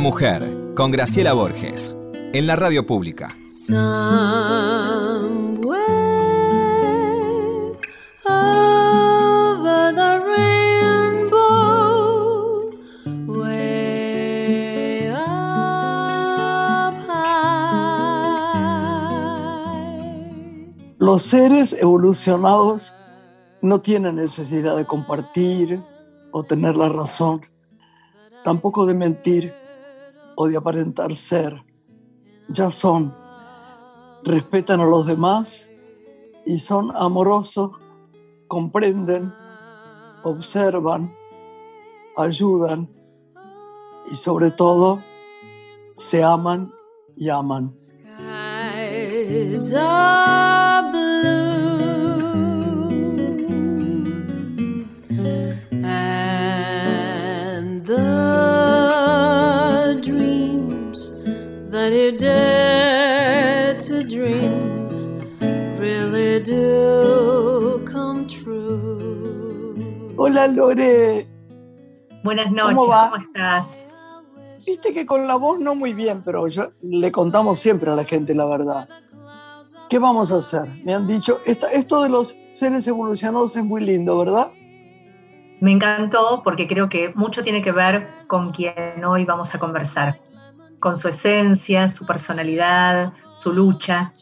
Mujer con Graciela Borges en la radio pública. Los seres evolucionados no tienen necesidad de compartir o tener la razón, tampoco de mentir o de aparentar ser. Ya son, respetan a los demás y son amorosos, comprenden, observan, ayudan y sobre todo se aman y aman. Hola Lore. Buenas noches, ¿cómo, ¿cómo estás? Viste que con la voz no muy bien, pero yo, le contamos siempre a la gente la verdad. ¿Qué vamos a hacer? Me han dicho, esto de los seres evolucionados es muy lindo, ¿verdad? Me encantó porque creo que mucho tiene que ver con quien hoy vamos a conversar, con su esencia, su personalidad, su lucha.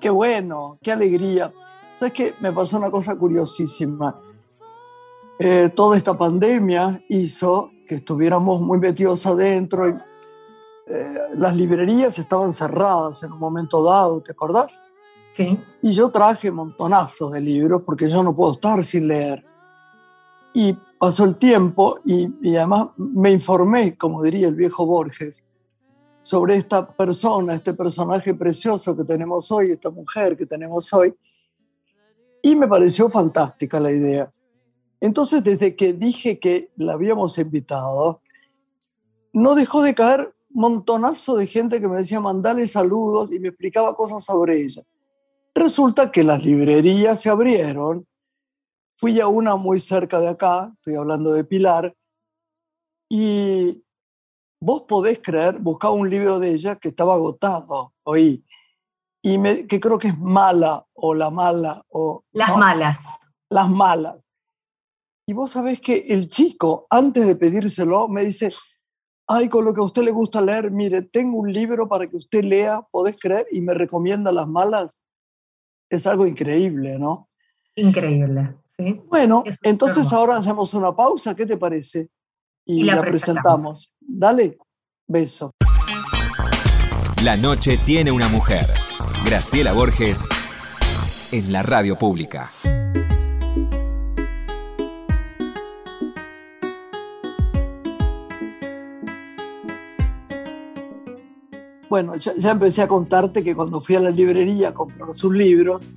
Qué bueno, qué alegría. ¿Sabes qué? Me pasó una cosa curiosísima. Eh, toda esta pandemia hizo que estuviéramos muy metidos adentro y eh, las librerías estaban cerradas en un momento dado, ¿te acordás? Sí. Y yo traje montonazos de libros porque yo no puedo estar sin leer. Y pasó el tiempo y, y además me informé, como diría el viejo Borges, sobre esta persona, este personaje precioso que tenemos hoy, esta mujer que tenemos hoy, y me pareció fantástica la idea. Entonces, desde que dije que la habíamos invitado, no dejó de caer montonazo de gente que me decía mandale saludos y me explicaba cosas sobre ella. Resulta que las librerías se abrieron. Fui a una muy cerca de acá, estoy hablando de Pilar, y vos podés creer, buscaba un libro de ella que estaba agotado, oí, y me, que creo que es mala o la mala o... Las malas. Las malas. Y vos sabés que el chico, antes de pedírselo, me dice, ay, con lo que a usted le gusta leer, mire, tengo un libro para que usted lea, podés creer, y me recomienda las malas. Es algo increíble, ¿no? Increíble, sí. Bueno, entonces ahora hacemos una pausa, ¿qué te parece? Y, la, presentamos. Dale, beso. La noche tiene una mujer. Graciela Borges en la radio pública. Bueno, ya, empecé a contarte que cuando fui a la librería a comprar sus libros,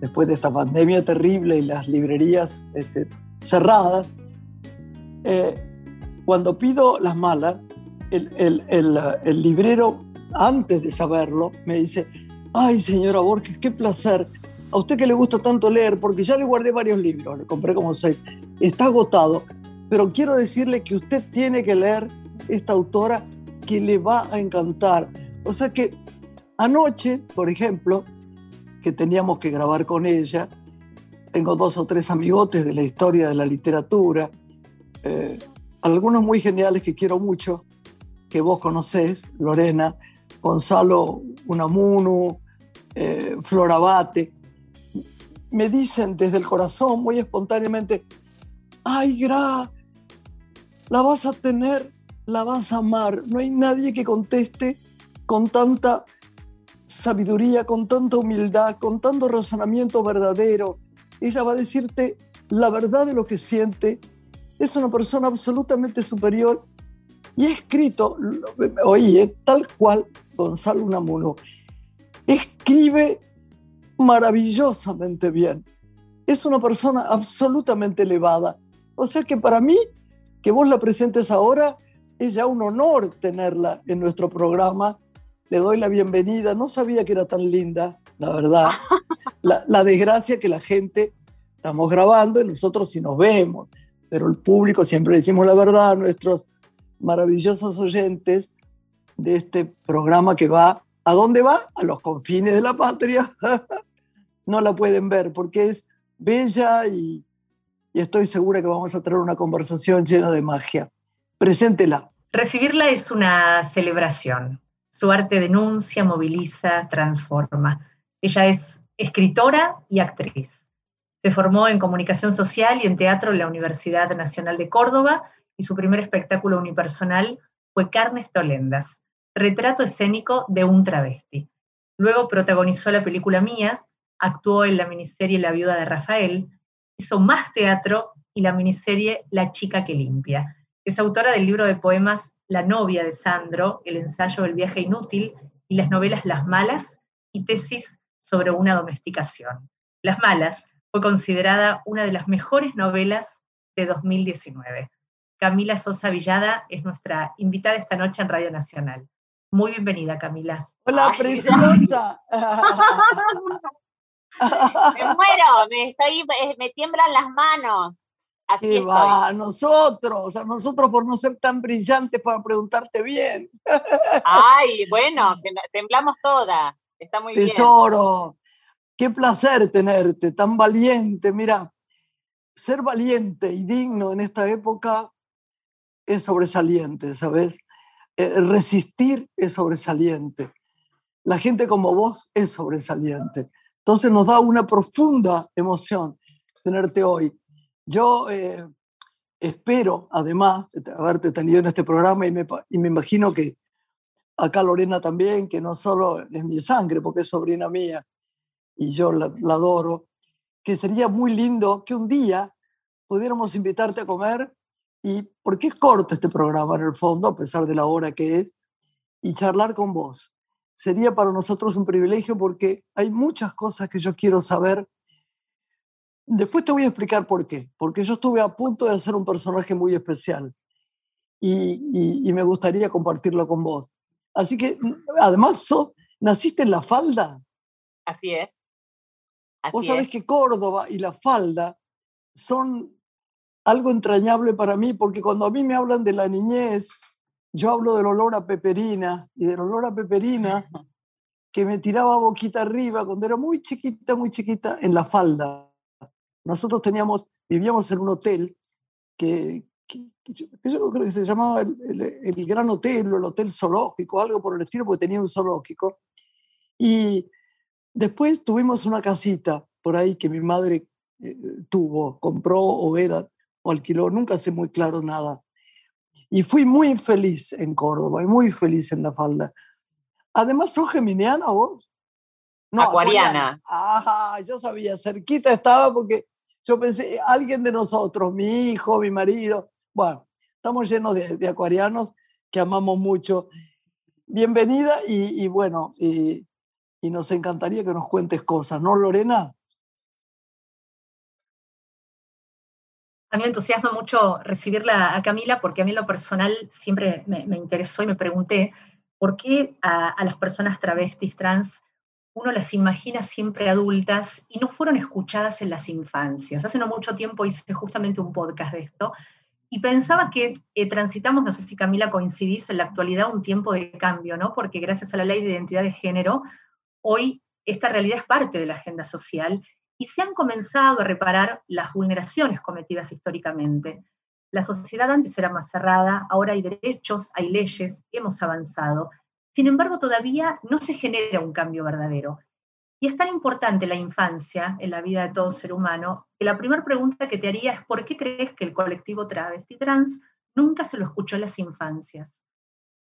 después de esta pandemia terrible y las librerías este, cerradas, eh, cuando pido las malas, el, el, el, librero, antes de saberlo, me dice, ay señora Borges, qué placer, a usted que le gusta tanto leer, porque ya le guardé varios libros, le compré como seis, está agotado, pero quiero decirle que usted tiene que leer esta autora que le va a encantar. O sea que anoche, por ejemplo, que teníamos que grabar con ella, tengo dos o tres amigotes de la historia de la literatura, eh, algunos muy geniales que quiero mucho, que vos conocés, Lorena, Gonzalo Unamuno, eh, Florabate, me dicen desde el corazón, muy espontáneamente, ay, Gra, la vas a tener, la vas a amar. No hay nadie que conteste con tanta sabiduría, con tanta humildad, con tanto razonamiento verdadero. Ella va a decirte la verdad de lo que siente es una persona absolutamente superior y ha escrito, oye, tal cual Gonzalo Unamuno, escribe maravillosamente bien. Es una persona absolutamente elevada. O sea que para mí, que vos la presentes ahora, es ya un honor tenerla en nuestro programa. Le doy la bienvenida. No sabía que era tan linda, la verdad. La, la desgracia que la gente, estamos grabando y nosotros sí nos vemos pero el público siempre decimos la verdad, nuestros maravillosos oyentes de este programa que va, ¿a dónde va? A los confines de la patria. no la pueden ver porque es bella y, y estoy segura que vamos a tener una conversación llena de magia. Preséntela. Recibirla es una celebración. Su arte denuncia, moviliza, transforma. Ella es escritora y actriz. Se formó en comunicación social y en teatro en la Universidad Nacional de Córdoba y su primer espectáculo unipersonal fue Carnes Tolendas, retrato escénico de un travesti. Luego protagonizó la película Mía, actuó en la miniserie La viuda de Rafael, hizo más teatro y la miniserie La chica que limpia. Es autora del libro de poemas La novia de Sandro, el ensayo El viaje inútil y las novelas Las malas y tesis sobre una domesticación. Las malas fue considerada una de las mejores novelas de 2019. Camila Sosa Villada es nuestra invitada esta noche en Radio Nacional. Muy bienvenida, Camila. Hola, preciosa. me muero, me, estoy, me tiemblan las manos. Así va, a nosotros, a nosotros por no ser tan brillantes para preguntarte bien. Ay, bueno, temblamos todas. Está muy bien. Tesoro, qué placer tenerte, tan valiente. Mira, ser valiente y digno en esta época es sobresaliente, ¿sabes? Eh, resistir es sobresaliente. La gente como vos es sobresaliente. Entonces nos da una profunda emoción tenerte hoy. Yo eh, espero, además de haberte tenido en este programa, y me, imagino que acá Lorena también, que no solo es mi sangre, porque es sobrina mía y yo la, adoro, que sería muy lindo que un día pudiéramos invitarte a comer y porque es corto este programa en el fondo, a pesar de la hora que es, y charlar con vos. Sería para nosotros un privilegio porque hay muchas cosas que yo quiero saber Después te voy a explicar por qué. Porque yo estuve a punto de hacer un personaje muy especial y, me gustaría compartirlo con vos. Así que, mm, además, ¿naciste en La Falda? Así es. vos sabés que Córdoba y La Falda son algo entrañable para mí, porque cuando a mí me hablan de la niñez, yo hablo del olor a peperina y del olor a peperina que me tiraba boquita arriba cuando era muy chiquita, muy chiquita, en La Falda. Nosotros teníamos, vivíamos en un hotel que, yo, creo que se llamaba el, Gran Hotel o el Hotel Zoológico, algo por el estilo, porque tenía un zoológico. Y después tuvimos una casita por ahí que mi madre eh, tuvo, compró o era o alquiló, nunca sé muy claro nada. Y fui muy feliz en Córdoba y muy feliz en La Falda. Además, ¿sos geminiana vos? No, acuariana. Ah, yo sabía, cerquita estaba porque yo pensé, alguien de nosotros, mi hijo, mi marido, bueno, estamos llenos de, acuarianos que amamos mucho. Bienvenida y, bueno, y, nos encantaría que nos cuentes cosas, ¿no, Lorena? A mí me entusiasma mucho recibirla a Camila porque a mí en lo personal siempre me, interesó y me pregunté por qué a, a, las personas travestis, trans, uno las imagina siempre adultas y no fueron escuchadas en las infancias. Hace no mucho tiempo hice justamente un podcast de esto y pensaba que eh, transitamos, no sé si Camila coincidís, en la actualidad un tiempo de cambio, ¿no? Porque gracias a la ley de identidad de género, hoy esta realidad es parte de la agenda social y se han comenzado a reparar las vulneraciones cometidas históricamente. La sociedad antes era más cerrada, ahora hay derechos, hay leyes, hemos avanzado, sin embargo, todavía no se genera un cambio verdadero. Y es tan importante la infancia en la vida de todo ser humano que la primera pregunta que te haría es ¿por qué crees que el colectivo travesti trans nunca se lo escuchó en las infancias?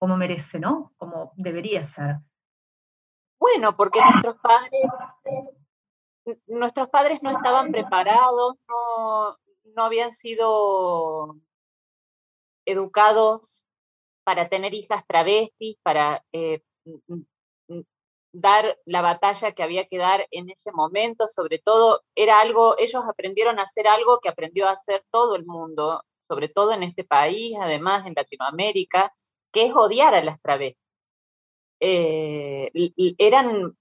Como merece, ¿no? Como debería ser. Bueno, porque nuestros padres, nuestros padres no estaban preparados, no, no habían sido educados para tener hijas travestis, para eh, dar la batalla que había que dar en ese momento, sobre todo era algo, ellos aprendieron a hacer algo que aprendió a hacer todo el mundo, sobre todo en este país, además en Latinoamérica, que es odiar a las travestis. Eh, eran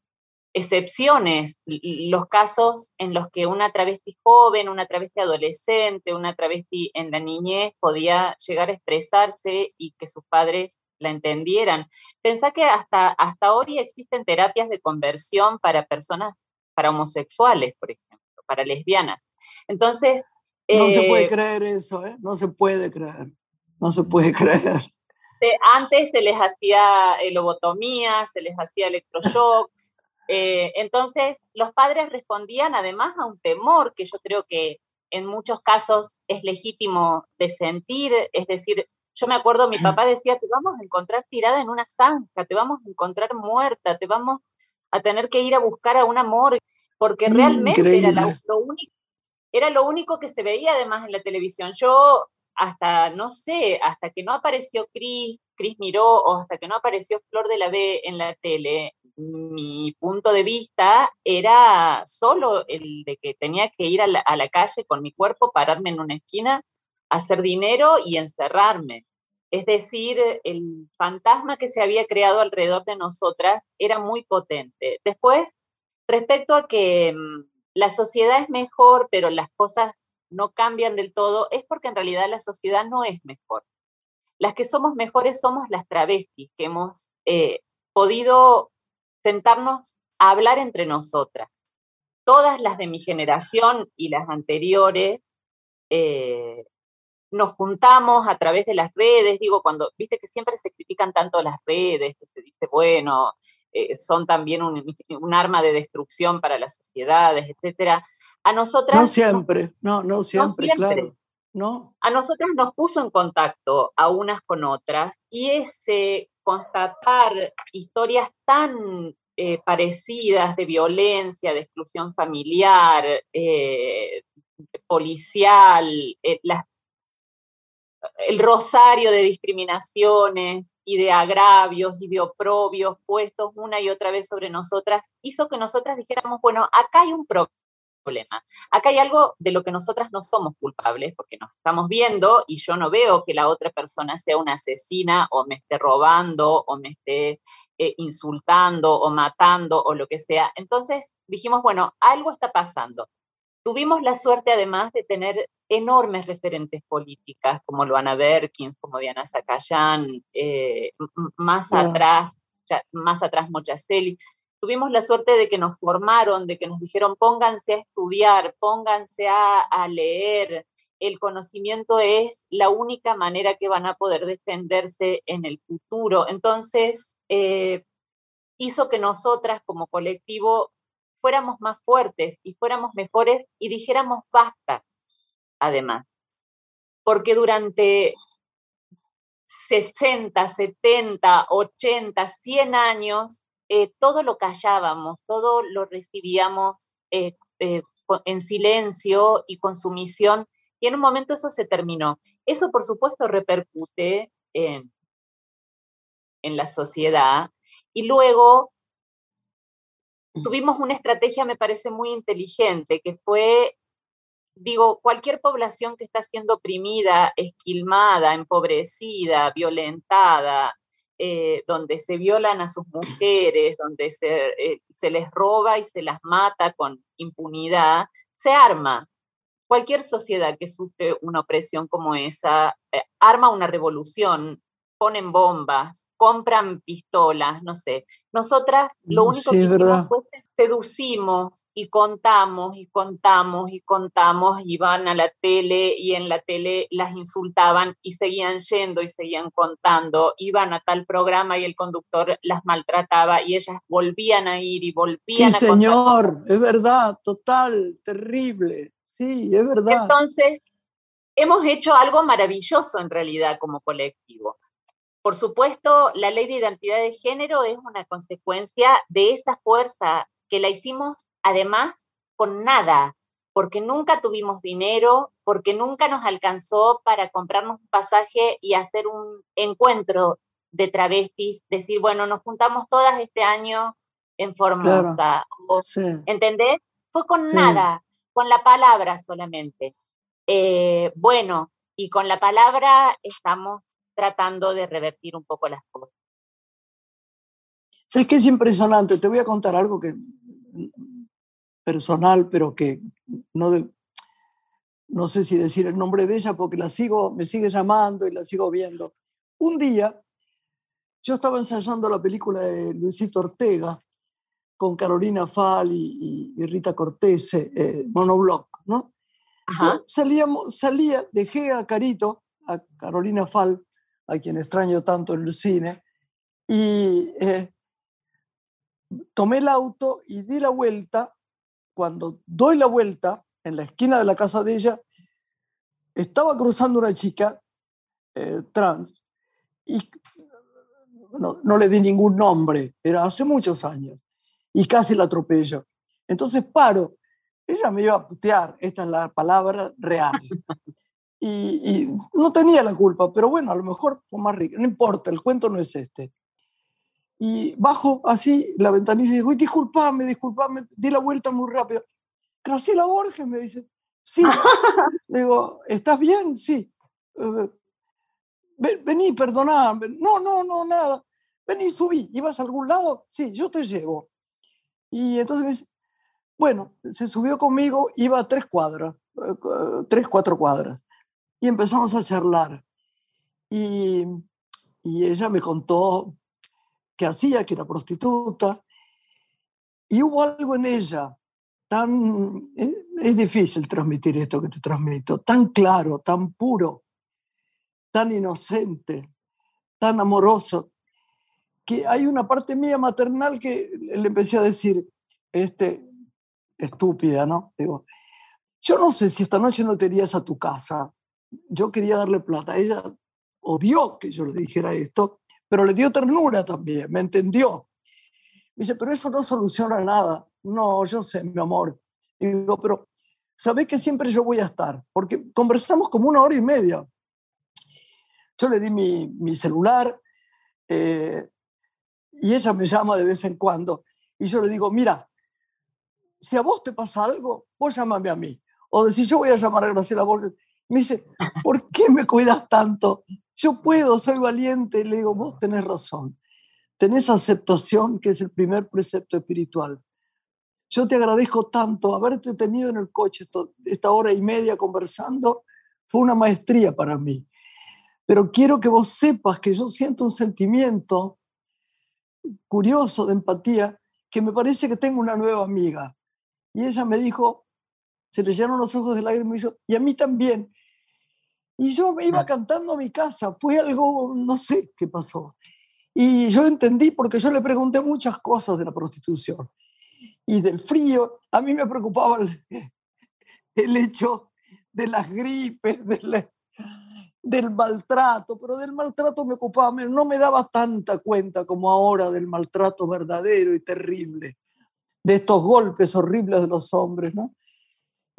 excepciones los casos en los que una travesti joven, una travesti adolescente, una travesti en la niñez podía llegar a expresarse y que sus padres la entendieran. Pensá que hasta, hasta hoy existen terapias de conversión para personas, para homosexuales, por ejemplo, para lesbianas. Entonces... No se puede eh, creer eso, ¿eh? No se puede creer. No se puede creer. Antes se les hacía lobotomía, se les hacía electroshocks, eh, entonces, los padres respondían además a un temor que yo creo que en muchos casos es legítimo de sentir, es decir, yo me acuerdo, mi papá decía, te vamos a encontrar tirada en una zanja, te vamos a encontrar muerta, te vamos a tener que ir a buscar a una morgue, porque mm, realmente era lo, único, era lo único que se veía además en la televisión. Yo hasta, no sé, hasta que no apareció Cris, Cris Miró, o hasta que no apareció Flor de la B en la tele, mi punto de vista era solo el de que tenía que ir a la, calle con mi cuerpo, pararme en una esquina, hacer dinero y encerrarme. Es decir, el fantasma que se había creado alrededor de nosotras era muy potente. Después, respecto a que mm, la sociedad es mejor, pero las cosas no cambian del todo, es porque en realidad la sociedad no es mejor. Las que somos mejores somos las travestis, que hemos eh, podido sentarnos a hablar entre nosotras. Todas las de mi generación y las anteriores eh, nos juntamos a través de las redes, digo, cuando, viste que siempre se critican tanto las redes, que se dice, bueno, eh, son también un, arma de destrucción para las sociedades, etcétera. A nosotras... No siempre, no, no siempre, claro. ¿no? A nosotras nos puso en contacto a unas con otras y ese constatar historias tan eh, parecidas de violencia, de exclusión familiar, eh, policial, eh, el rosario de discriminaciones y de agravios y de oprobios puestos una y otra vez sobre nosotras, hizo que nosotras dijéramos, bueno, acá hay un problema problema. Acá hay algo de lo que nosotras no somos culpables, porque nos estamos viendo y yo no veo que la otra persona sea una asesina o me esté robando o me esté eh, insultando o matando o lo que sea. Entonces dijimos, bueno, algo está pasando. Tuvimos la suerte además de tener enormes referentes políticas como Luana Berkins, como Diana Zacayán, eh, más atrás, más atrás Mochaceli tuvimos la suerte de que nos formaron, de que nos dijeron pónganse a estudiar, pónganse a, leer. El conocimiento es la única manera que van a poder defenderse en el futuro. Entonces, eh, hizo que nosotras como colectivo fuéramos más fuertes y fuéramos mejores y dijéramos basta, además. Porque durante 60, 70, 80, 100 años eh, todo lo callábamos, todo lo recibíamos eh, eh, en silencio y con sumisión, y en un momento eso se terminó. Eso, por supuesto, repercute en, en la sociedad, y luego tuvimos una estrategia, me parece muy inteligente, que fue digo, cualquier población que está siendo oprimida, esquilmada, empobrecida, violentada, eh, donde se violan a sus mujeres, donde eh, se, les roba y se las mata con impunidad, se arma. Cualquier sociedad que sufre una opresión como esa eh, arma una revolución, ponen bombas, compran pistolas, no sé. Nosotras lo mm, único que hicimos fue seducimos y contamos y contamos y contamos y van a la tele y en la tele las insultaban y seguían yendo y seguían contando, iban a tal programa y el conductor las maltrataba y ellas volvían a ir y volvían sí, señor, es verdad, total, terrible. Sí, es verdad. Entonces, hemos hecho algo maravilloso en realidad como colectivo por supuesto, la ley de identidad de género es una consecuencia de esa fuerza que la hicimos además con nada, porque nunca tuvimos dinero, porque nunca nos alcanzó para comprarnos un pasaje y hacer un encuentro de travestis, decir, bueno, nos juntamos todas este año en Formosa. ¿Entendés? Fue con nada, con la palabra solamente. Eh, bueno, y con la palabra estamos tratando de revertir un poco las cosas. ¿Sabes qué es impresionante? Te voy a contar algo que personal, pero que no, no sé si decir el nombre de ella porque la sigo, me sigue llamando y la sigo viendo. Un día yo estaba ensayando la película de Luisito Ortega con Carolina Fal y, Rita Cortese, eh, Monoblock, ¿no? Salíamos, salía, dejé a Carito, a Carolina Fal, a quien extraño tanto en el cine, y eh, tomé el auto y di la vuelta. Cuando doy la vuelta, en la esquina de la casa de ella, estaba cruzando una chica eh, trans y no, no, le di ningún nombre, era hace muchos años, y casi la atropello. Entonces paro, ella me iba a putear, esta es la palabra real. Y, y, no tenía la culpa, pero bueno, a lo mejor fue más rico, no importa, el cuento no es este. Y bajo así la ventanilla y digo, disculpame, disculpame, di la vuelta muy rápido. Graciela Borges me dice, sí. digo, ¿estás bien? Sí. Eh, vení, perdoná. No, no, no, nada. Vení, subí. ¿Ibas a algún lado? Sí, yo te llevo. Y entonces me dice, bueno, se subió conmigo, iba a tres cuadras, eh, tres, cuatro cuadras. Y empezamos a charlar. Y, y ella me contó que hacía, que era prostituta, y hubo algo en ella tan, es, difícil transmitir esto que te transmito, tan claro, tan puro, tan inocente, tan amoroso, que hay una parte mía maternal que le empecé a decir, este, estúpida, ¿no? Digo, yo no sé si esta noche no te irías a tu casa. Yo quería darle plata. Ella odió que yo le dijera esto pero le dio ternura también, me entendió. Me dice, pero eso no soluciona nada. No, yo sé, mi amor. Y digo, pero sabés que siempre yo voy a estar, porque conversamos como una hora y media. Yo le di mi, mi celular eh, y ella me llama de vez en cuando. Y yo le digo, mira, si a vos te pasa algo, vos llámame a mí. O decir, yo voy a llamar a Graciela Borges. Me dice, ¿por qué me cuidas tanto? yo puedo, soy valiente. Le digo, vos tenés razón. Tenés aceptación, que es el primer precepto espiritual. Yo te agradezco tanto haberte tenido en el coche esta hora y media conversando. Fue una maestría para mí. Pero quiero que vos sepas que yo siento un sentimiento curioso de empatía que me parece que tengo una nueva amiga. Y ella me dijo, se le llenaron los ojos de lágrimas y me dijo, y a mí también. Y yo me iba cantando a mi casa, fue algo, no sé qué pasó. Y yo entendí porque yo le pregunté muchas cosas de la prostitución y del frío. A mí me preocupaba el, hecho de las gripes, del, del maltrato, pero del maltrato me ocupaba, no me daba tanta cuenta como ahora del maltrato verdadero y terrible, de estos golpes horribles de los hombres, ¿no?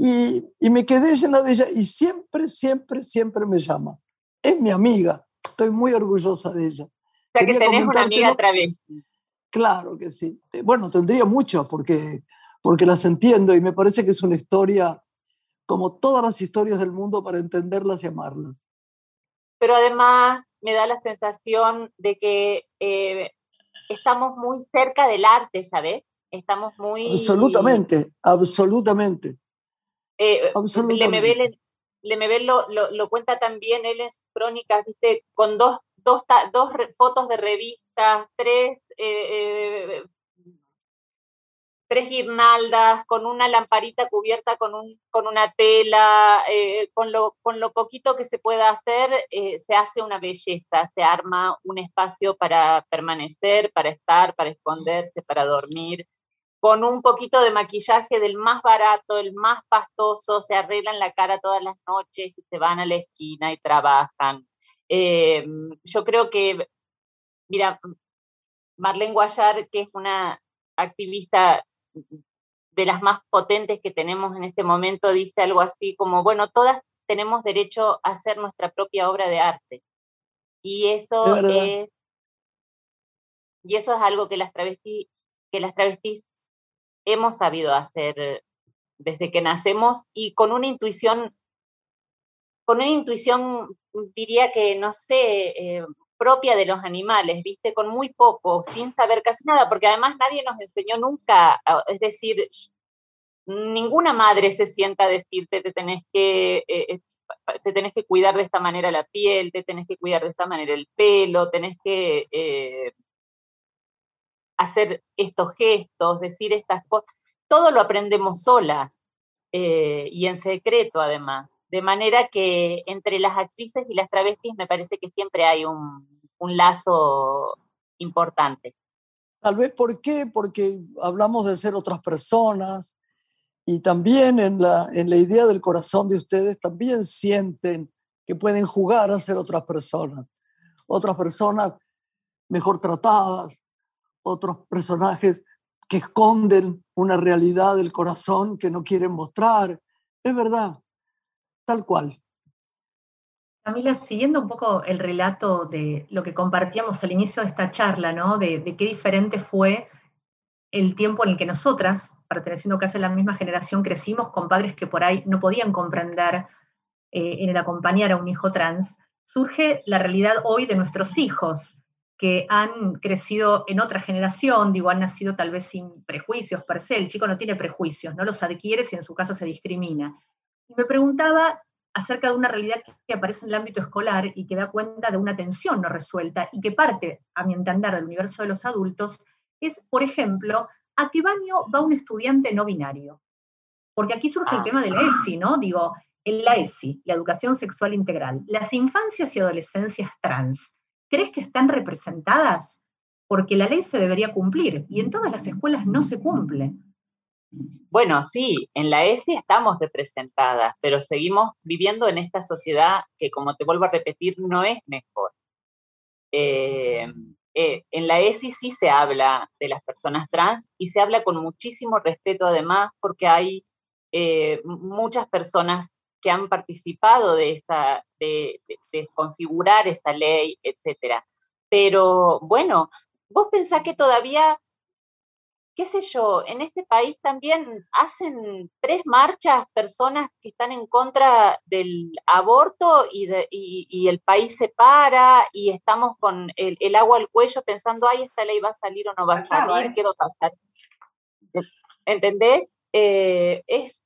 Y, me quedé llena de ella y siempre, siempre, siempre me llama. Es mi amiga, estoy muy orgullosa de ella. O sea que tenés una amiga travesti. Claro que sí. Bueno, tendría mucho porque, porque las entiendo y me parece que es una historia como todas las historias del mundo para entenderlas y amarlas. Pero además me da la sensación de que eh, estamos muy cerca del arte, ¿sabes? Estamos muy... Absolutamente, absolutamente. Eh, Lemebel, lo, lo, lo, cuenta también él en sus crónicas, ¿viste? con dos, dos, dos fotos de revistas, tres, eh, eh, tres guirnaldas, con una lamparita cubierta con, un, con una tela, eh, con, lo, con lo poquito que se pueda hacer, se hace una belleza, se arma un espacio para permanecer, para estar, para esconderse, para dormir con un poquito de maquillaje del más barato, el más pastoso, se arreglan la cara todas las noches y se van a la esquina y trabajan. Eh, yo creo que, mira, Marlene Guayar, que es una activista de las más potentes que tenemos en este momento, dice algo así como, bueno, todas tenemos derecho a hacer nuestra propia obra de arte. Y eso es, y eso es algo que las travestis, que las travestis hemos sabido hacer desde que nacemos y con una intuición, con una intuición, diría que, no sé, eh, propia de los animales, viste, con muy poco, sin saber casi nada, porque además nadie nos enseñó nunca, es decir, ninguna madre se sienta a decirte te tenés que, eh, eh, te tenés que cuidar de esta manera la piel, te tenés que cuidar de esta manera el pelo, tenés que eh, hacer estos gestos, decir estas cosas. Todo lo aprendemos solas y en secreto además. De manera que entre las actrices y las travestis me parece que siempre hay un, lazo importante. Tal vez, ¿por qué? Porque hablamos de ser otras personas, y también en la, en la idea del corazón de ustedes también sienten que pueden jugar a ser otras personas, otras personas mejor tratadas, otros personajes que esconden una realidad del corazón que no quieren mostrar. Es verdad, tal cual. Camila, siguiendo un poco el relato de lo que compartíamos al inicio de esta charla, ¿no? De, qué diferente fue el tiempo en el que nosotras, perteneciendo casi a la misma generación, crecimos con padres que por ahí no podían comprender eh, en el acompañar a un hijo trans, surge la realidad hoy de nuestros hijos, que han crecido en otra generación, digo, han nacido tal vez sin prejuicios per se, el chico no tiene prejuicios, no los adquiere si en su casa se discrimina. Y me preguntaba acerca de una realidad que aparece en el ámbito escolar y que da cuenta de una tensión no resuelta y que parte, a mi entender, del universo de los adultos, es, por ejemplo, ¿a qué baño va un estudiante no binario? Porque aquí surge el ah. tema de la ESI, ¿no? Digo, en la ESI, la educación sexual integral, las infancias y adolescencias trans, ¿crees que están representadas? Porque la ley se debería cumplir y en todas las escuelas no se cumple. Bueno, sí, en la ESI estamos representadas, pero seguimos viviendo en esta sociedad que, como te vuelvo a repetir, no es mejor. Eh, eh, en la ESI sí se habla de las personas trans y se habla con muchísimo respeto además porque hay eh, muchas personas que han participado de, esta, de, de, configurar esa ley, etc. Pero bueno, vos pensás que todavía qué sé yo, en este país también hacen tres marchas personas que están en contra del aborto y, y, el país se para y estamos con el, agua al cuello pensando, ay, esta ley va a salir o no va a salir, ¿eh? ¿qué va a pasar? ¿Entendés? Eh, es,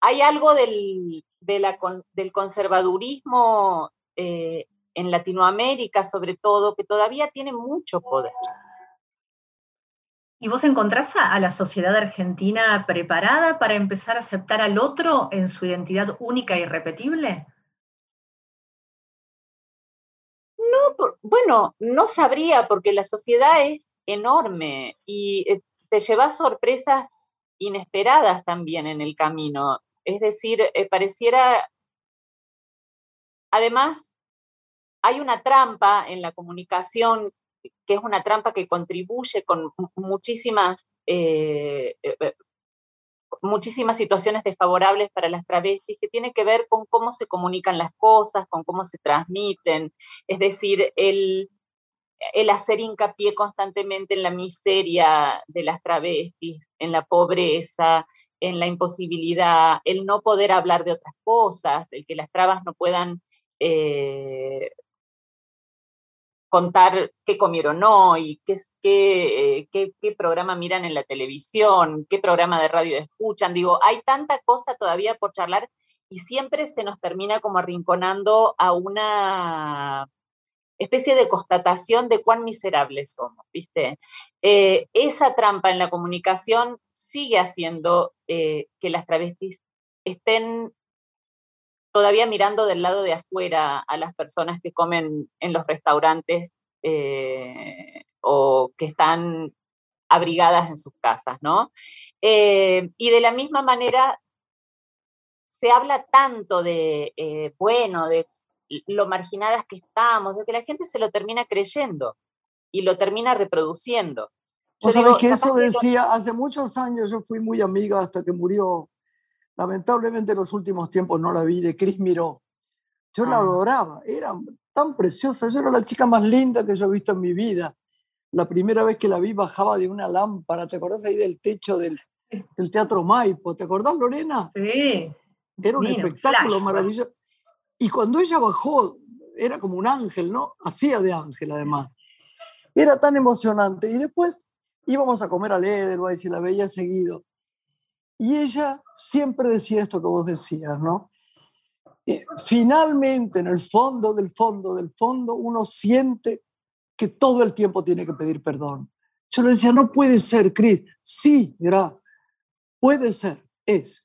hay algo del, del conservadurismo eh, en Latinoamérica, sobre todo, que todavía tiene mucho poder. ¿Y vos encontrás a, la sociedad argentina preparada para empezar a aceptar al otro en su identidad única e irrepetible? No, bueno, no sabría porque la sociedad es enorme y eh, te llevas sorpresas inesperadas también en el camino. Es decir, eh, pareciera, además, hay una trampa en la comunicación que es una trampa que contribuye con muchísimas, eh, eh, muchísimas situaciones desfavorables para las travestis, que tiene que ver con cómo se comunican las cosas, con cómo se transmiten, es decir, el hacer hincapié constantemente en la miseria de las travestis, en la pobreza, en la imposibilidad, el no poder hablar de otras cosas, el que las trabas no puedan contar qué comieron hoy, qué, qué, qué, qué, programa miran en la televisión, qué programa de radio escuchan. Digo, hay tanta cosa todavía por charlar y siempre se nos termina como arrinconando a una especie de constatación de cuán miserables somos, ¿viste? Eh, esa trampa en la comunicación sigue haciendo eh, que las travestis estén todavía mirando del lado de afuera a las personas que comen en los restaurantes eh, o que están abrigadas en sus casas, ¿no? Y de la misma manera, se habla tanto de, bueno, de lo marginadas que estamos, de que la gente se lo termina creyendo y lo termina reproduciendo. Vos sabés que eso decía, hace muchos años yo fui muy amiga hasta que murió Lamentablemente en los últimos tiempos no la vi de Cris Miró. Yo la ah. adoraba, era tan preciosa, yo era la chica más linda que yo he visto en mi vida. La primera vez que la vi bajaba de una lámpara, ¿te acordás ahí del techo del, del Teatro Maipo? ¿Te acordás, Lorena? Sí. Era un espectáculo maravilloso. Y cuando ella bajó era como un ángel, ¿no? Hacía de ángel además. Era tan emocionante. Y después íbamos a comer al Edelweiss y la veía seguido. Y ella siempre decía esto que vos decías, ¿no? Eh, finalmente, en el fondo del fondo del fondo, uno siente que todo el tiempo tiene que pedir perdón. Yo le decía, no puede ser, Cris. Sí, mira, puede ser, es.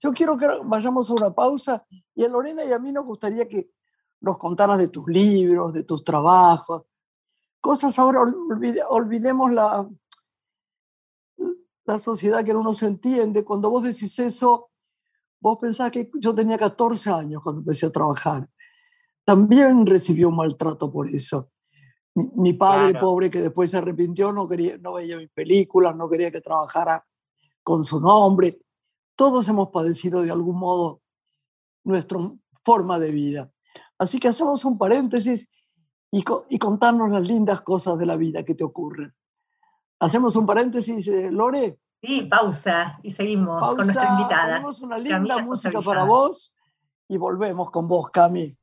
Yo quiero que vayamos a una pausa y a Lorena y a mí nos gustaría que nos contaras de tus libros, de tus trabajos, cosas ahora, olvidemos la, la sociedad que no se entiende. Cuando vos decís eso, vos pensás que yo tenía 14 años cuando empecé a trabajar. También recibió un maltrato por eso. Mi, padre, pobre, que después se arrepintió, no, quería, no veía mis películas, no quería que trabajara con su nombre. Todos hemos padecido de algún modo nuestra forma de vida. Así que hacemos un paréntesis y, y contarnos las lindas cosas de la vida que te ocurren. Hacemos un paréntesis, eh, Lore. Sí, pausa y seguimos con nuestra invitada. Tenemos una linda música para vos y volvemos con vos, Cami.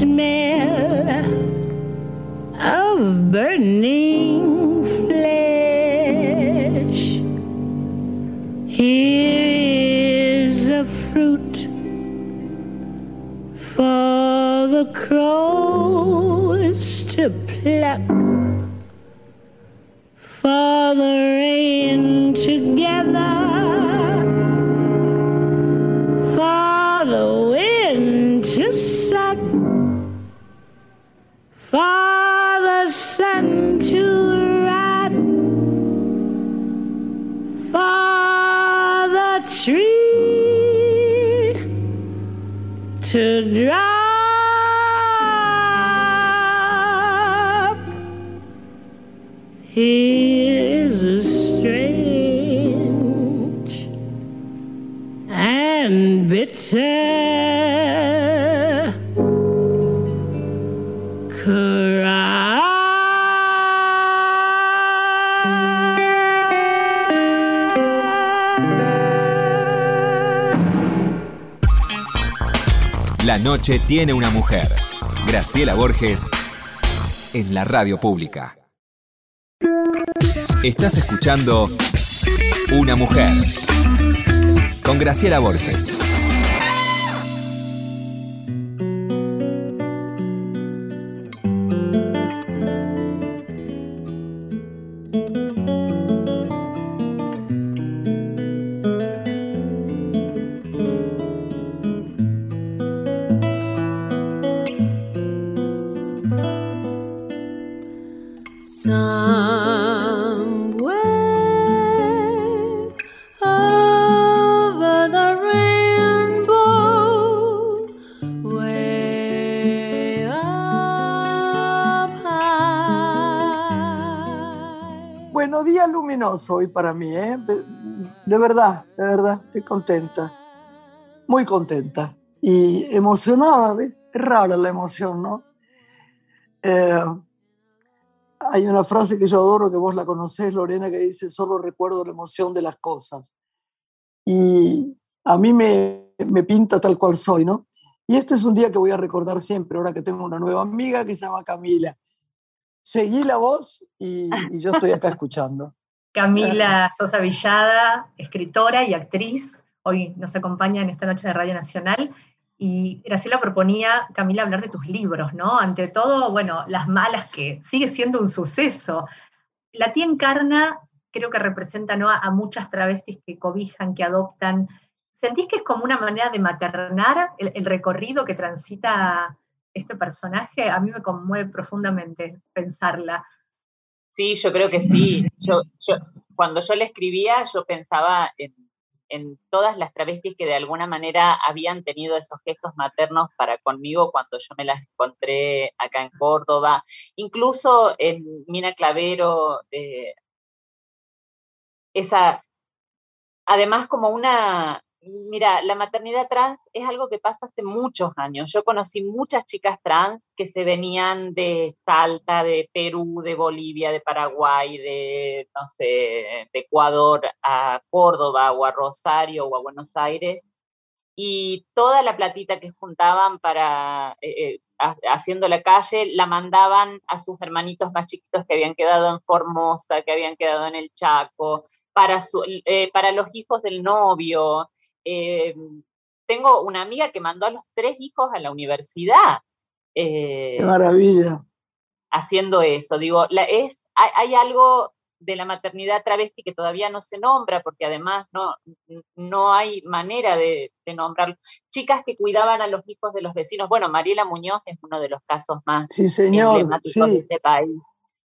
Smell of burning flesh. Here's a fruit for the crows to pluck, for the rain Here's a strange and bitter. La noche tiene una mujer. Graciela Borges en la radio pública. Estás escuchando Una mujer con Graciela Borges. Luminoso hoy para mí, ¿eh? De verdad, de verdad, estoy contenta. Muy contenta. Y emocionada, ¿ves? Es rara la emoción, ¿no? Eh, hay una frase que yo adoro, que vos la conocés, Lorena, que dice, solo recuerdo la emoción de las cosas. Y a mí me, me pinta tal cual soy, ¿no? Y este es un día que voy a recordar siempre, ahora que tengo una nueva amiga que se llama Camila. Seguí la voz y, y yo estoy acá escuchando. Camila Sosa Villada, escritora y actriz, hoy nos acompaña en esta noche de Radio Nacional. Y Graciela proponía, Camila, hablar de tus libros, ¿no? Ante todo, bueno, Las Malas, que sigue siendo un suceso. La tía encarna, creo que representa ¿no? a muchas travestis que cobijan, que adoptan. ¿Sentís que es como una manera de maternar el, el recorrido que transita este personaje? A mí me conmueve profundamente pensarla. Sí, yo creo que sí. Yo, yo, cuando yo la escribía, yo pensaba en, en todas las travestis que de alguna manera habían tenido esos gestos maternos para conmigo cuando yo me las encontré acá en Córdoba, incluso en Mina Clavero, eh, esa, además como una, Mira, la maternidad trans es algo que pasa hace muchos años. Yo conocí muchas chicas trans que se venían de Salta, de Perú, de Bolivia, de Paraguay, de, no sé, de Ecuador a Córdoba o a Rosario o a Buenos Aires. Y toda la platita que juntaban para eh, eh, haciendo la calle la mandaban a sus hermanitos más chiquitos que habían quedado en Formosa, que habían quedado en el Chaco, para, eh, para los hijos del novio. Eh, tengo una amiga que mandó a los tres hijos a la universidad. Eh, ¡Qué maravilla! Haciendo eso. Digo, la, es, hay, hay, algo de la maternidad travesti que todavía no se nombra, porque además no, no hay manera de, de nombrarlo. Chicas que cuidaban a los hijos de los vecinos. Bueno, Mariela Muñoz es uno de los casos más sí, señor, emblemáticos sí. de este país,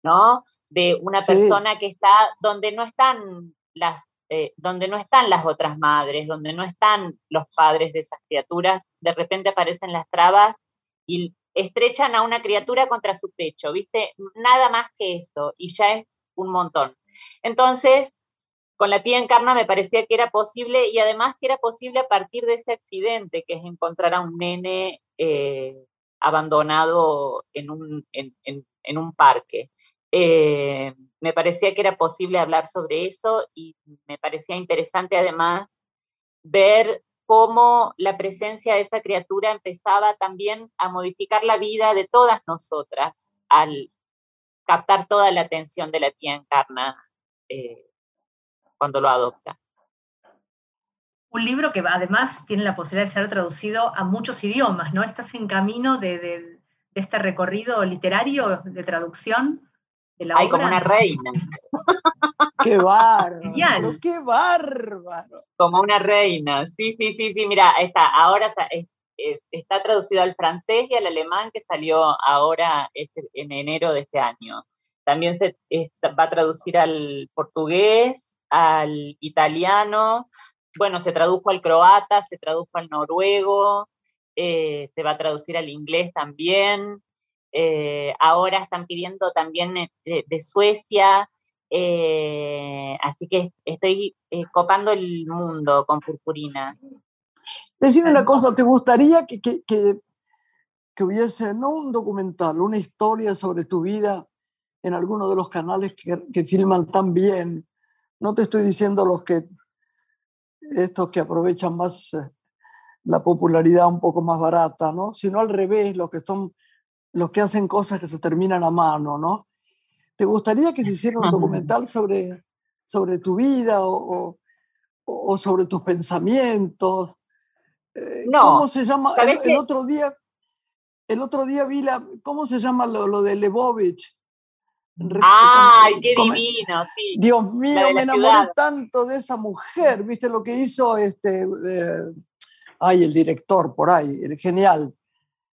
¿no? De una persona sí. que está donde no están las eh, donde no están las otras madres, donde no están los padres de esas criaturas, de repente aparecen las trabas y estrechan a una criatura contra su pecho, ¿viste? Nada más que eso, y ya es un montón. Entonces, con la tía Encarna me parecía que era posible, y además que era posible a partir de ese accidente, que es encontrar a un nene eh, abandonado en un, parque. Eh, me parecía que era posible hablar sobre eso y me parecía interesante además ver cómo la presencia de esa criatura empezaba también a modificar la vida de todas nosotras al captar toda la atención de la tía Encarna eh, cuando lo adopta. Un libro que además tiene la posibilidad de ser traducido a muchos idiomas, ¿no? ¿Estás en camino de este recorrido literario de traducción? Ay, como una reina. ¡Qué bárbaro! ¡Qué bárbaro! Como una reina, sí, sí, sí, sí. Mira, está, ahora está, es, está traducido al francés y al alemán que salió ahora este, en enero de este año. También se está, va a traducir al portugués, al italiano, bueno, se tradujo al croata, se tradujo al noruego, eh, se va a traducir al inglés también, eh, ahora están pidiendo también de, de Suecia, eh, así que estoy eh, copando el mundo con purpurina. Decime una cosa, ¿te gustaría que, que, que, que, hubiese, no un documental, una historia sobre tu vida en alguno de los canales que, que filman tan bien? No te estoy diciendo los que, estos que aprovechan más eh, la popularidad un poco más barata, ¿no? Sino al revés, los que son los que hacen cosas que se terminan a mano, ¿no? ¿Te gustaría que se hiciera un documental sobre, sobre tu vida o, o, o sobre tus pensamientos? Eh, no, ¿Cómo se llama? El, el, otro día, el otro día vi la, ¿cómo se llama lo, lo de Lebovich? ¡Ay, qué divino! Sí. Dios mío, me enamoré ciudad. tanto de esa mujer, ¿viste lo que hizo este, eh, ay, el director por ahí, el genial?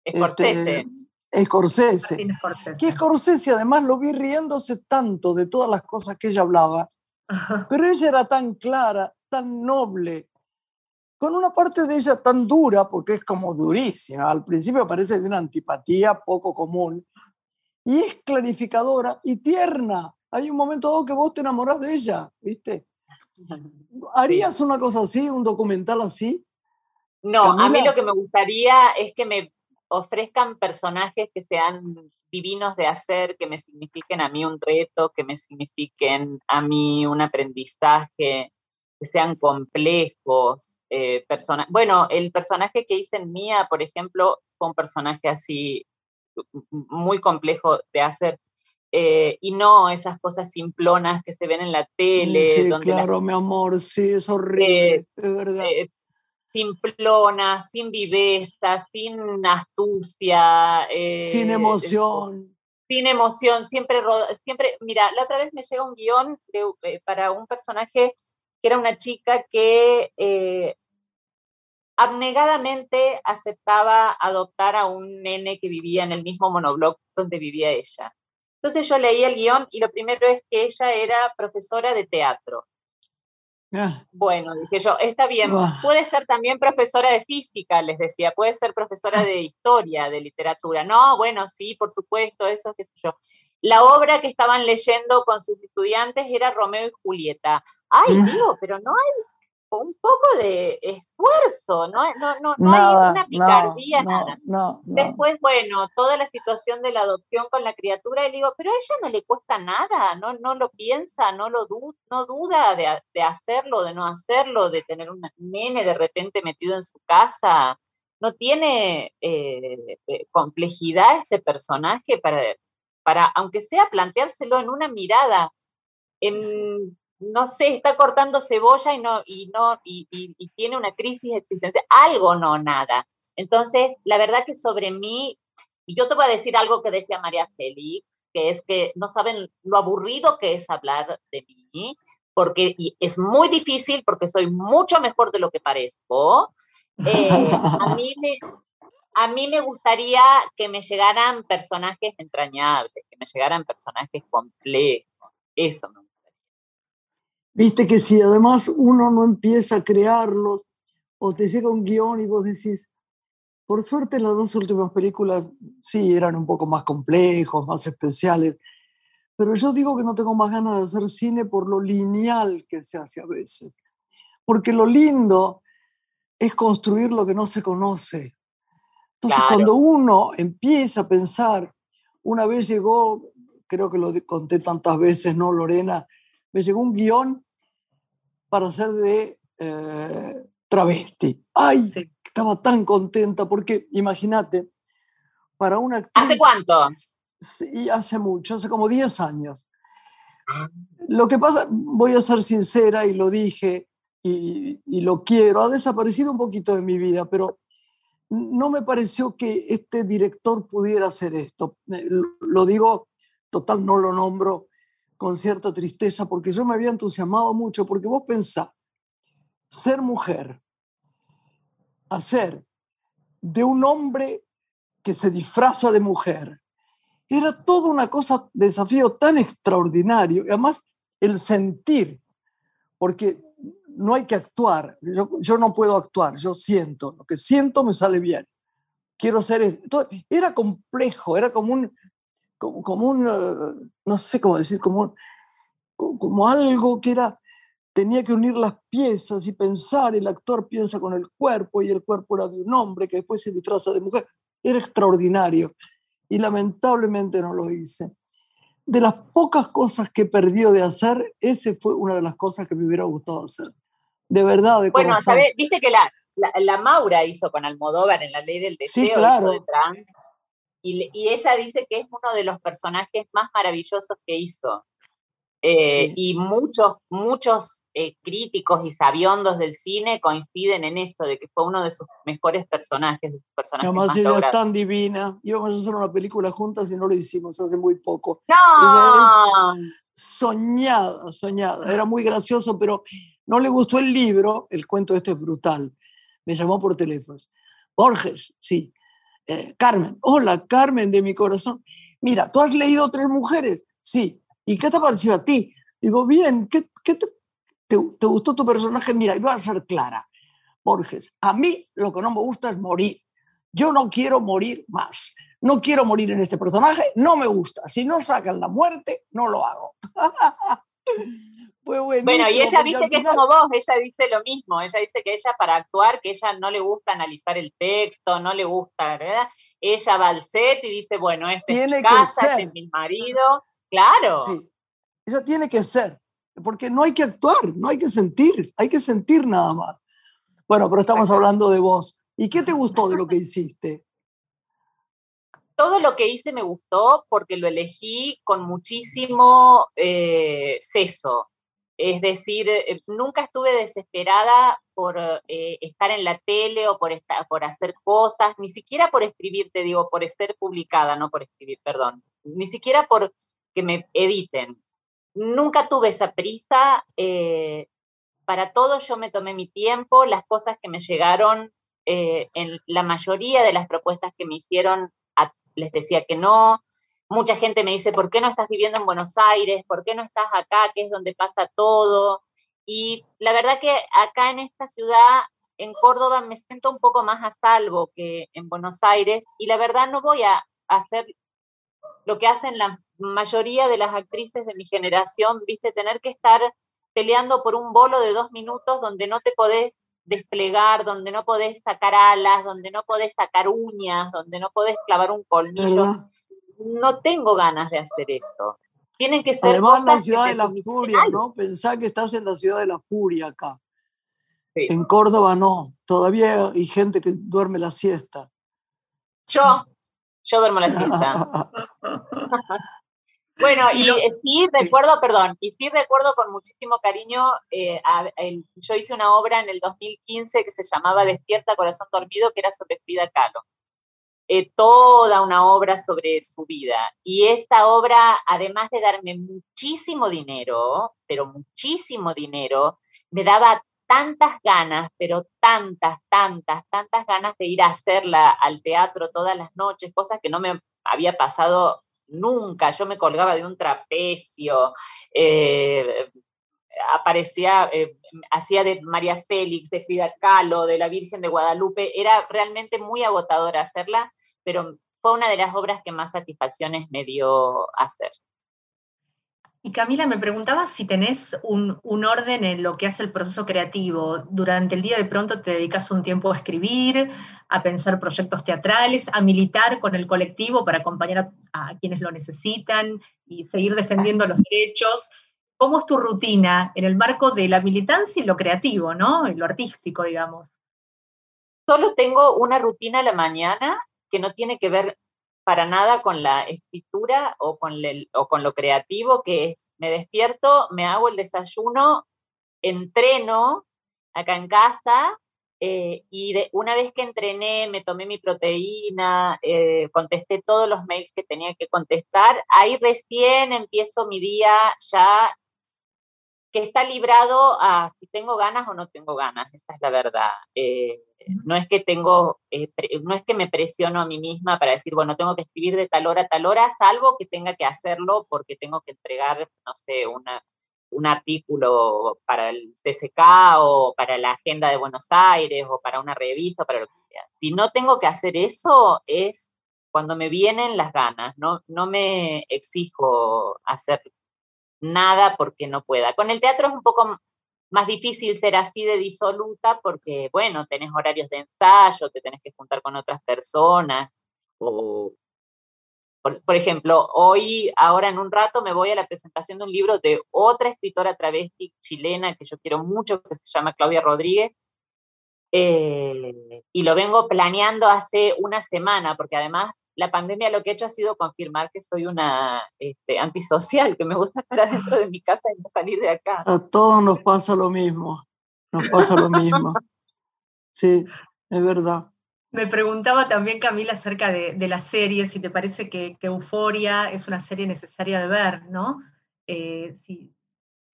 Scorsese. Este, Scorsese. Scorsese. Que Scorsese además lo vi riéndose tanto de todas las cosas que ella hablaba, pero ella era tan clara, tan noble, con una parte de ella tan dura, porque es como durísima, al principio parece de una antipatía poco común, y es clarificadora y tierna. hay un momento dado que vos te enamorás de ella, ¿viste? ¿Harías una cosa así, un documental así? No, a mí lo que me gustaría es que me ofrezcan personajes que sean divinos de hacer, que me signifiquen a mí un reto, que me signifiquen a mí un aprendizaje, que sean complejos. eh, persona- bueno, el personaje que hice en Mía, por ejemplo, fue un personaje así muy complejo de hacer. eh, y no esas cosas simplonas que se ven en la tele, sí, donde la claro, mi amor, sí, es horrible, es verdad. eh, simplona, sin viveza, sin astucia. Sin eh, emoción. Sin emoción, siempre, siempre, mira, la otra vez me llega un guion de, eh, para un personaje que era una chica que eh, abnegadamente aceptaba adoptar a un nene que vivía en el mismo monobloc donde vivía ella. Entonces yo leí el guion y lo primero es que ella era profesora de teatro. Ah, Bueno, dije yo, está bien, Ah. puede ser también profesora de física, les decía, puede ser profesora de historia, de literatura. No, bueno, sí, por supuesto, eso, qué sé yo. La obra que estaban leyendo con sus estudiantes era Romeo y Julieta. Ay, Mm. digo, pero no hay un poco de esfuerzo, no, no, no, no nada, hay una picardía, no, nada. no. Después, bueno, toda la situación de la adopción con la criatura, y digo, pero a ella no le cuesta nada, no, no lo piensa, no lo du- no duda de, de hacerlo, de no hacerlo, de tener un nene de repente metido en su casa. No tiene eh, eh, complejidad este personaje para, para, aunque sea planteárselo en una mirada, en, no sé, está cortando cebolla y no, y no, y, tiene una crisis existencial, algo no, nada. Entonces, la verdad que sobre mí, y yo te voy a decir algo que decía María Félix, que es que no saben lo aburrido que es hablar de mí, porque es muy difícil porque soy mucho mejor de lo que parezco. Eh, a, mí me, gustaría que me llegaran personajes entrañables, que me llegaran personajes complejos. Eso me. Viste que si además uno no empieza a crearlos, o te llega un guion y vos decís, por suerte las dos últimas películas sí eran un poco más complejos, más especiales, pero yo digo que no tengo más ganas de hacer cine por lo lineal que se hace a veces, porque lo lindo es construir lo que no se conoce. Entonces, Claro. cuando uno empieza a pensar, una vez llegó, creo que lo conté tantas veces, ¿no, Lorena? Me llegó un guion para hacer de eh, travesti. ¡Ay! Sí. Estaba tan contenta porque, imagínate, para una actriz... ¿Hace cuánto? Sí, hace mucho, hace como 10 años. Lo que pasa, voy a ser sincera y lo dije y, y lo quiero, ha desaparecido un poquito de mi vida, pero no me pareció que este director pudiera hacer esto. Eh, lo digo, total, no lo nombro con cierta tristeza, porque yo me había entusiasmado mucho, porque vos pensás, ser mujer, hacer de un hombre que se disfraza de mujer, era toda una cosa, desafío tan extraordinario, y además el sentir, porque no hay que actuar, yo, no puedo actuar, yo siento, lo que siento me sale bien, quiero ser, es- entonces, era complejo, era como un, como, como un, no sé cómo decir, como, como algo que era, tenía que unir las piezas y pensar, el actor piensa con el cuerpo y el cuerpo era de un hombre que después se disfraza de mujer, era extraordinario y lamentablemente no lo hice. De las pocas cosas que perdió de hacer, ese fue una de las cosas que me hubiera gustado hacer. De verdad, de Bueno. ¿sabes? Viste que la, la, la Maura hizo con Almodóvar en La Ley del Deseo, Sí, claro. de trans, y, ella dice que es uno de los personajes más maravillosos que hizo. Eh, Sí. Y muchos, muchos eh, críticos y sabiondos del cine coinciden en eso, de que fue uno de sus mejores personajes, de sus personajes Además, más ella es logrados. tan divina. Íbamos a hacer una película juntas y no lo hicimos hace muy poco. ¡No! Soñada, soñada. Era muy gracioso, pero no le gustó el libro. El cuento este es brutal. Me llamó por teléfono. Borges, sí. Eh, Carmen, hola, Carmen de mi corazón. Mira, ¿tú has leído Tres Mujeres? Sí. ¿Y qué te pareció a ti? Digo, bien, ¿qué, te, te, te gustó tu personaje? Mira, iba a ser clara. Borges, a mí lo que no me gusta es morir. yo no quiero morir más. No quiero morir en este personaje, no me gusta. Si no sacan la muerte, no lo hago. bueno, y ella dice que es como vos, ella dice lo mismo, ella dice que ella para actuar, que ella no le gusta analizar el texto, no le gusta, ¿verdad? Ella va al set y dice, bueno, este es mi casa, este es mi marido, claro. Sí, ella tiene que ser, porque no hay que actuar, no hay que sentir, hay que sentir nada más. Bueno, pero estamos hablando de vos. ¿Y qué te gustó de lo que hiciste? Todo lo que hice me gustó porque lo elegí con muchísimo eh, seso. Es decir, eh, nunca estuve desesperada por eh, estar en la tele o por, estar, por hacer cosas, ni siquiera por escribir, te digo, por ser publicada, no por escribir, perdón, ni siquiera por que me editen. Nunca tuve esa prisa. Eh, para todo yo me tomé mi tiempo, las cosas que me llegaron, en la mayoría de las propuestas que me hicieron, les decía que no, Mucha gente me dice, ¿por qué no estás viviendo en Buenos Aires? ¿Por qué no estás acá, que es donde pasa todo? Y la verdad que acá en esta ciudad, en Córdoba, me siento un poco más a salvo que en Buenos Aires. Y la verdad no voy a hacer lo que hacen la mayoría de las actrices de mi generación, viste, tener que estar peleando por un bolo de dos minutos donde no te podés desplegar, donde no podés sacar alas, donde no podés sacar uñas, donde no podés clavar un colmillo no tengo ganas de hacer eso. Tienen que ser Además, la ciudad de la furia, ¿no? Pensá que estás en la ciudad de la furia acá. En Córdoba no, todavía hay gente que duerme la siesta. Yo, yo duermo la siesta. bueno, y, sí recuerdo, perdón, y sí recuerdo con muchísimo cariño, eh, yo hice una obra en el 2015 que se llamaba Despierta Corazón Dormido, que era sobre Frida Kahlo. Eh, toda una obra sobre su vida. Y esta obra, además de darme muchísimo dinero, pero muchísimo dinero, me daba tantas ganas, pero tantas, tantas, tantas ganas de ir a hacerla al teatro todas las noches, cosas que no me había pasado nunca. Yo me colgaba de un trapecio, eh, aparecía, eh, hacía de María Félix, de Frida Kahlo, de la Virgen de Guadalupe, era realmente muy agotadora hacerla, pero fue una de las obras que más satisfacciones me dio hacer. Y Camila, me preguntaba si tenés un, orden en lo que hace el proceso creativo. Durante el día de pronto te dedicas un tiempo a escribir, a pensar proyectos teatrales, a militar con el colectivo para acompañar a quienes lo necesitan y seguir defendiendo los derechos. ¿Cómo es tu rutina en el marco de la militancia y lo creativo, ¿no? Y lo artístico, digamos. Solo tengo una rutina a la mañana que no tiene que ver para nada con la escritura o con, lo creativo, que es, me despierto, me hago el desayuno, entreno acá en casa eh, y una vez que entrené, me tomé mi proteína, eh, contesté todos los mails que tenía que contestar, ahí recién empiezo mi día ya que está librado a si tengo ganas o no tengo ganas, esa es la verdad. Eh, no es que tengo, eh, no es que me presiono a mí misma para decir, bueno, tengo que escribir de tal hora a tal hora, salvo que tenga que hacerlo porque tengo que entregar, no sé, una, un artículo para el CCK o para la agenda de Buenos Aires o para una revista, para lo que sea. Si no tengo que hacer eso, es cuando me vienen las ganas, no, no me exijo hacer nada porque no pueda. Con el teatro es un poco más difícil ser así de disoluta porque, bueno, tenés horarios de ensayo, te tenés que juntar con otras personas. O, por, ejemplo, hoy, ahora en un rato, me voy a la presentación de un libro de otra escritora travesti chilena que yo quiero mucho, que se llama Claudia Rodríguez, eh, y lo vengo planeando hace una semana, porque además la pandemia lo que ha hecho ha sido confirmar que soy una este, antisocial, que me gusta estar adentro de mi casa y no salir de acá. A todos nos pasa lo mismo, nos pasa lo mismo. Sí, es verdad. Me preguntaba también, Camila, acerca de, de la serie, si te parece que, que, Euforia es una serie necesaria de ver, ¿no? Eh, si,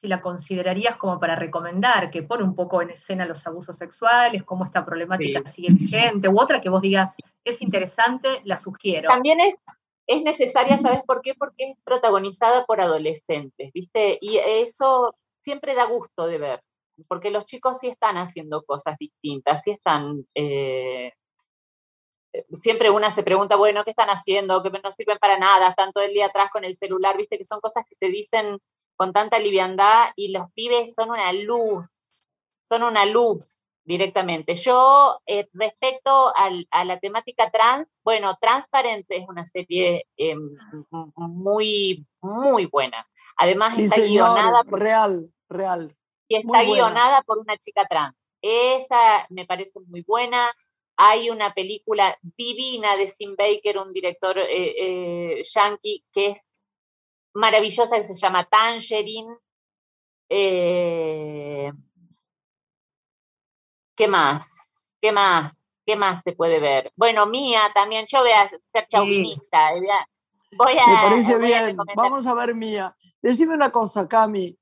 si la considerarías como para recomendar, que pone un poco en escena los abusos sexuales, cómo esta problemática sigue vigente, u otra que vos digas, es interesante, la sugiero. También es, es necesaria, ¿sabes por qué? Porque es protagonizada por adolescentes, ¿viste? Y eso siempre da gusto de ver, porque los chicos sí están haciendo cosas distintas, sí están... Eh, siempre una se pregunta, bueno, ¿qué están haciendo? Que no sirven para nada, están todo el día atrás con el celular, viste que son cosas que se dicen con tanta liviandad y los pibes son una luz, son una luz directamente. Yo, eh, respecto a la temática trans, bueno, Transparente es una serie eh, muy, muy buena. Además está guionada por... Real, real. Y está guionada por una chica trans. Esa me parece muy buena. Hay una película divina de Sim Baker, un director eh, yankee, que es maravillosa, que se llama Tangerine. ¿Qué más? ¿Qué más? ¿Qué más se puede ver? Bueno, Mía también, yo voy a ser chauvinista. Voy a, Me parece bien, vamos a ver Mía. Decime una cosa, Cami,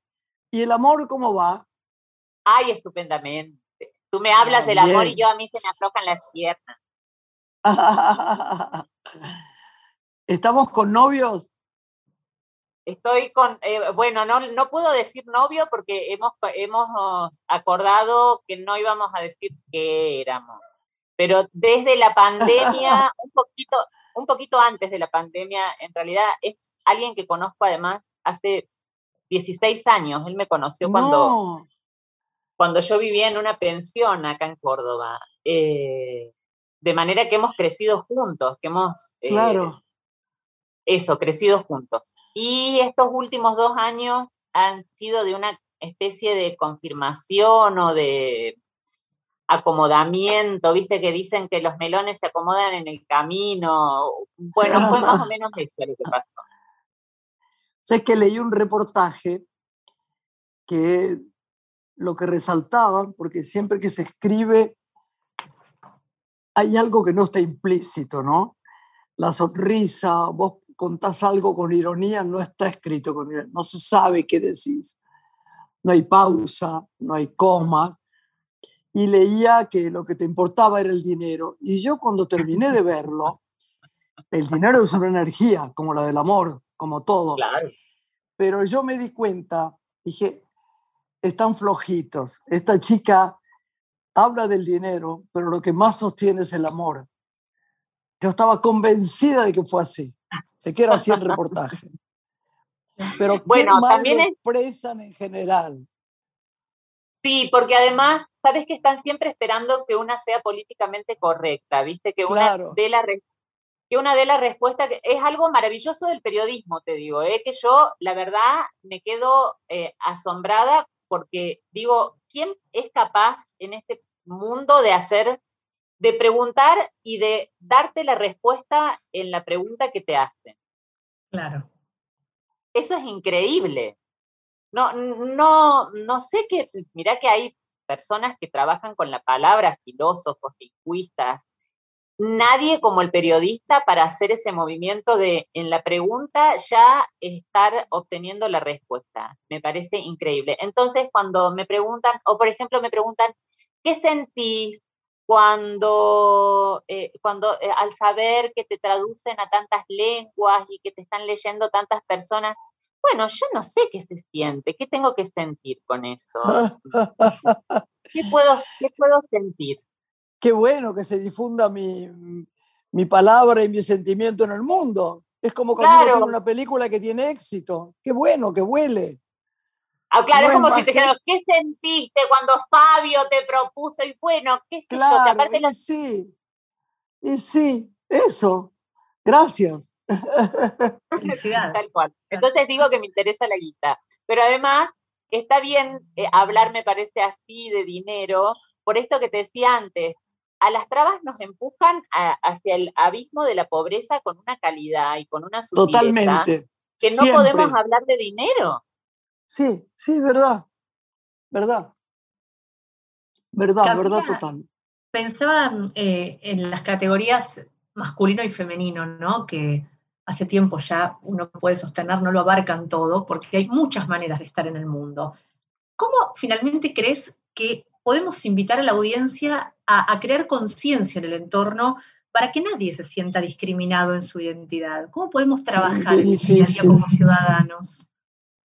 ¿y el amor cómo va? Ay, estupendamente. Tú me hablas ah, del amor y yo a mí se me aflojan las piernas. ¿Estamos con novios? Estoy con, eh, bueno, no, no puedo decir novio porque hemos, hemos acordado que no íbamos a decir qué éramos. Pero desde la pandemia, un poquito, un poquito antes de la pandemia, en realidad es alguien que conozco además hace 16 años. Él me conoció cuando, cuando yo vivía en una pensión acá en Córdoba. Eh, de manera que hemos crecido juntos, que hemos eh, claro eso, crecidos juntos. Y estos últimos dos años han sido de una especie de confirmación o de acomodamiento, viste que dicen que los melones se acomodan en el camino. Bueno, fue más o menos eso lo que pasó. Sé que leí un reportaje que lo que resaltaban, porque siempre que se escribe hay algo que no está implícito, ¿no? La sonrisa, vos contás algo con ironía, no está escrito con ironía, no se sabe qué decís. No hay pausa, no hay coma. Y leía que lo que te importaba era el dinero. Y yo cuando terminé de verlo, el dinero es una energía, como la del amor, como todo. Pero yo me di cuenta, dije, están flojitos. Esta chica habla del dinero, pero lo que más sostiene es el amor. Yo estaba convencida de que fue así de que era así el reportaje. Pero bueno, también expresan en general. Sí, porque además, sabes que están siempre esperando que una sea políticamente correcta, ¿viste? Que una dé la que una de la respuesta, que es algo maravilloso del periodismo, te digo, ¿eh? que yo la verdad me quedo eh, asombrada porque digo, ¿quién es capaz en este mundo de hacer de preguntar y de darte la respuesta en la pregunta que te hacen. Claro. Eso es increíble. No, no, no sé qué, mira que hay personas que trabajan con la palabra, filósofos, lingüistas, nadie como el periodista para hacer ese movimiento de en la pregunta ya estar obteniendo la respuesta. Me parece increíble. Entonces, cuando me preguntan, o por ejemplo me preguntan, ¿qué sentís? Cuando, eh, cuando eh, al saber que te traducen a tantas lenguas y que te están leyendo tantas personas, bueno, yo no sé qué se siente, qué tengo que sentir con eso. ¿Qué puedo, qué puedo sentir? Qué bueno que se difunda mi, mi palabra y mi sentimiento en el mundo. Es como cuando uno tiene una película que tiene éxito. Qué bueno, que huele. Ah, claro, es como si te dijeran, ¿qué sentiste cuando Fabio te propuso? Y bueno, ¿qué sé claro, yo? Aparte y sí, y sí, eso. Gracias. Tal cual. Entonces digo que me interesa la guita. Pero además, está bien eh, hablar, me parece así, de dinero, por esto que te decía antes. A las trabas nos empujan hacia el abismo de la pobreza con una calidad y con una sutileza Totalmente. que no podemos hablar de dinero. Sí, sí, verdad, verdad. Verdad, verdad total. Pensaba eh, en las categorías masculino y femenino, ¿no? Que hace tiempo ya uno puede sostener, no lo abarcan todo, porque hay muchas maneras de estar en el mundo. ¿Cómo finalmente crees que podemos invitar a la audiencia a, crear conciencia en el entorno para que nadie se sienta discriminado en su identidad? ¿Cómo podemos trabajar en como ciudadanos?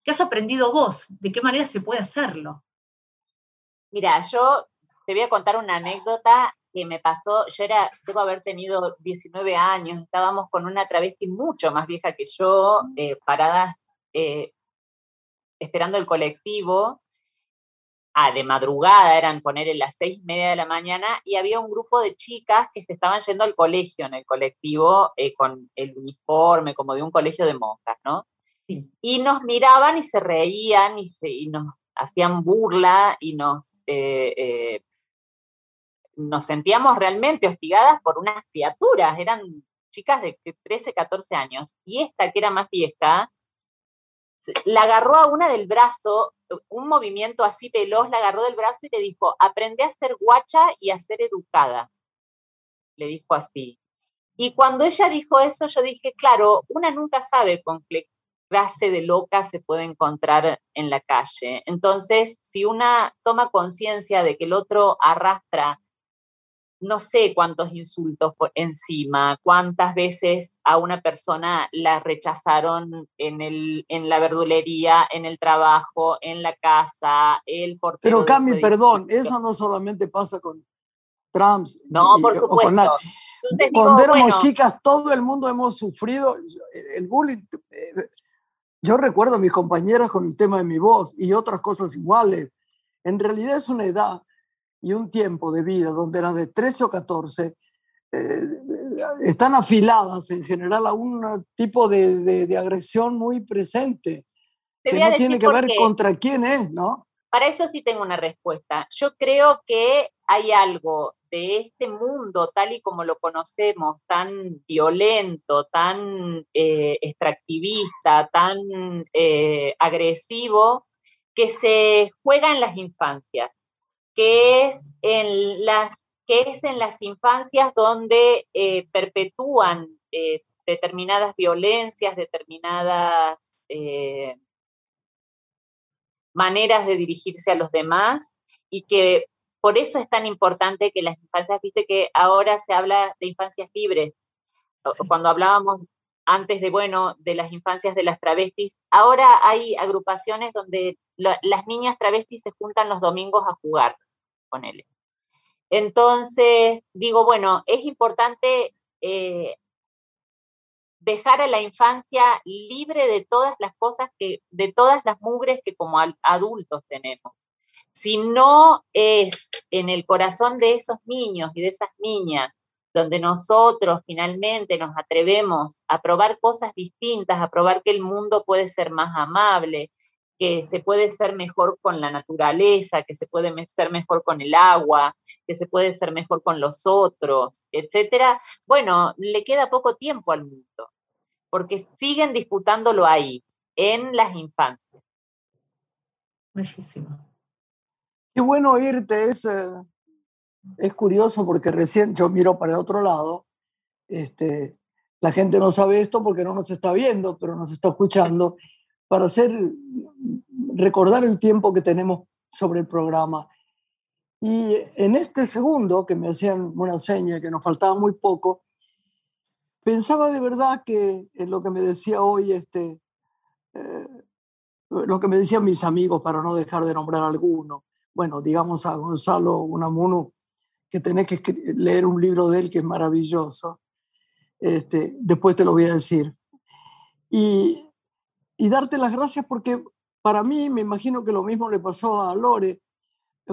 ¿Qué has aprendido vos? ¿De qué manera se puede hacerlo? Mira, yo te voy a contar una anécdota que me pasó, yo era, debo haber tenido 19 años, estábamos con una travesti mucho más vieja que yo, eh, paradas eh, esperando el colectivo, ah, de madrugada, eran poner las seis y media de la mañana, y había un grupo de chicas que se estaban yendo al colegio en el colectivo eh, con el uniforme, como de un colegio de monjas, ¿no? Y nos miraban y se reían y, y nos hacían burla y nos, eh, eh, nos sentíamos realmente hostigadas por unas criaturas, eran chicas de 13, 14 años, y esta que era más vieja, la agarró a una del brazo, un movimiento así veloz, la agarró del brazo y le dijo, aprende a ser guacha y a ser educada. Le dijo así. Y cuando ella dijo eso, yo dije, claro, una nunca sabe con qué clase de loca se puede encontrar en la calle. Entonces, si una toma conciencia de que el otro arrastra no sé cuántos insultos por encima, cuántas veces a una persona la rechazaron en, el, en la verdulería, en el trabajo, en la casa, el. Pero Cami, perdón, eso no solamente pasa con Trump. No, por supuesto. Cuando éramos chicas, todo el mundo hemos sufrido el bullying. Yo recuerdo a mis compañeras con el tema de mi voz y otras cosas iguales. En realidad es una edad y un tiempo de vida donde las de 13 o 14 eh, están afiladas en general a un tipo de, de, agresión muy presente, que no tiene que ver contra quién es, ¿no? Para eso sí tengo una respuesta. Yo creo que hay algo de este mundo tal y como lo conocemos, tan violento, tan eh, extractivista, tan eh, agresivo, que se juega en las infancias que es en las, que es en las infancias donde eh, perpetúan determinadas violencias, determinadas maneras de dirigirse a los demás y que por eso es tan importante que las infancias, viste que ahora se habla de infancias libres, cuando hablábamos antes de, bueno, de las infancias de las travestis, ahora hay agrupaciones donde las niñas travestis se juntan los domingos a jugar con él. Entonces, digo, bueno, es importante eh, dejar a la infancia libre de todas las cosas que, de todas las mugres que como adultos tenemos. Si no es en el corazón de esos niños y de esas niñas donde nosotros finalmente nos atrevemos a probar cosas distintas, a probar que el mundo puede ser más amable, que se puede ser mejor con la naturaleza, que se puede ser mejor con el agua, que se puede ser mejor con los otros, etcétera, bueno, le queda poco tiempo al mundo, porque siguen disputándolo ahí, en las infancias. Bellísimo. Qué bueno oírte, es, eh, es curioso porque recién yo miro para el otro lado, este, la gente no sabe esto porque no nos está viendo, pero nos está escuchando para hacer, recordar el tiempo que tenemos sobre el programa. Y en este segundo, que me hacían una seña que nos faltaba muy poco, pensaba de verdad que en lo que me decía hoy, este, eh, lo que me decían mis amigos, para no dejar de nombrar alguno, bueno, digamos a Gonzalo Unamuno, que tenés que leer un libro de él que es maravilloso, este, después te lo voy a decir. Y y darte las gracias porque para mí, me imagino que lo mismo le pasó a Lore,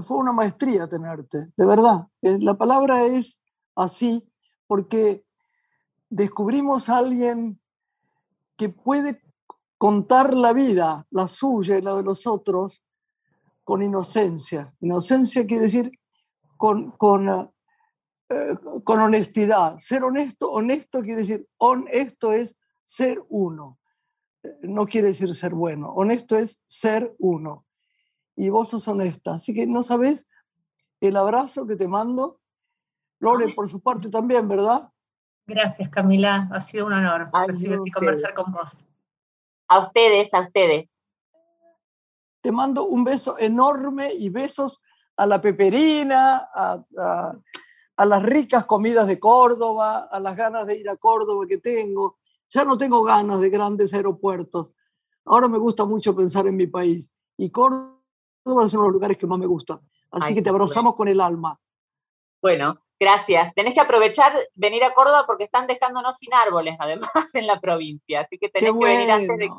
fue una maestría tenerte, de verdad. Eh, la palabra es así porque descubrimos a alguien que puede contar la vida, la suya y la de los otros, con inocencia. Inocencia quiere decir con, con, eh, con honestidad. Ser honesto, honesto quiere decir, honesto es ser uno no quiere decir ser bueno. Honesto es ser uno. Y vos sos honesta. Así que no sabes el abrazo que te mando. Lore, por su parte también, ¿verdad? Gracias, Camila. Ha sido un honor recibirte y conversar con vos. A ustedes, a ustedes. Te mando un beso enorme y besos a la peperina, a, a las ricas comidas de Córdoba, a las ganas de ir a Córdoba que tengo ya no tengo ganas de grandes aeropuertos. Ahora me gusta mucho pensar en mi país. Y Córdoba es uno de los lugares que más me gusta. Así que te abrazamos con el alma. Bueno, Gracias. Tenés que aprovechar venir a Córdoba porque están dejándonos sin árboles, además, en la provincia. Así que tenés que venir antes de,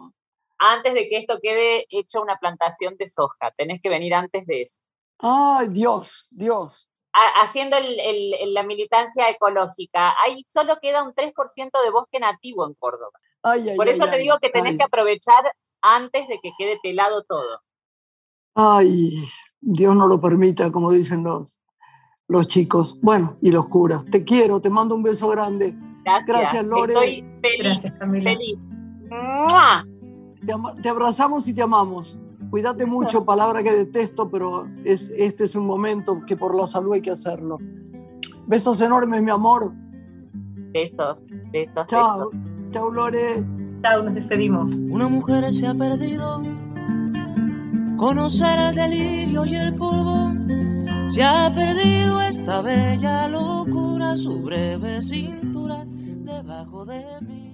antes de que esto quede hecho una plantación de soja. Tenés que venir antes de eso. Ay, Dios, Dios. haciendo la militancia ecológica, ahí solo queda un 3% de bosque nativo en Córdoba. Por eso te digo que tenés que aprovechar antes de que quede pelado todo. Ay, Dios no lo permita, como dicen los, los chicos. Bueno, y los curas. Te quiero, te mando un beso grande. Gracias, Gracias Lore. Estoy feliz, feliz. Te, abrazamos y te amamos. Cuídate mucho, palabra que detesto, pero es, este es un momento que por la salud hay que hacerlo. Besos enormes, mi amor. Besos, besos. Chao, chao Lore. Chao, nos despedimos. Una mujer se ha perdido. Conocer el delirio y el polvo. Se ha perdido esta bella locura, su breve cintura debajo de mí.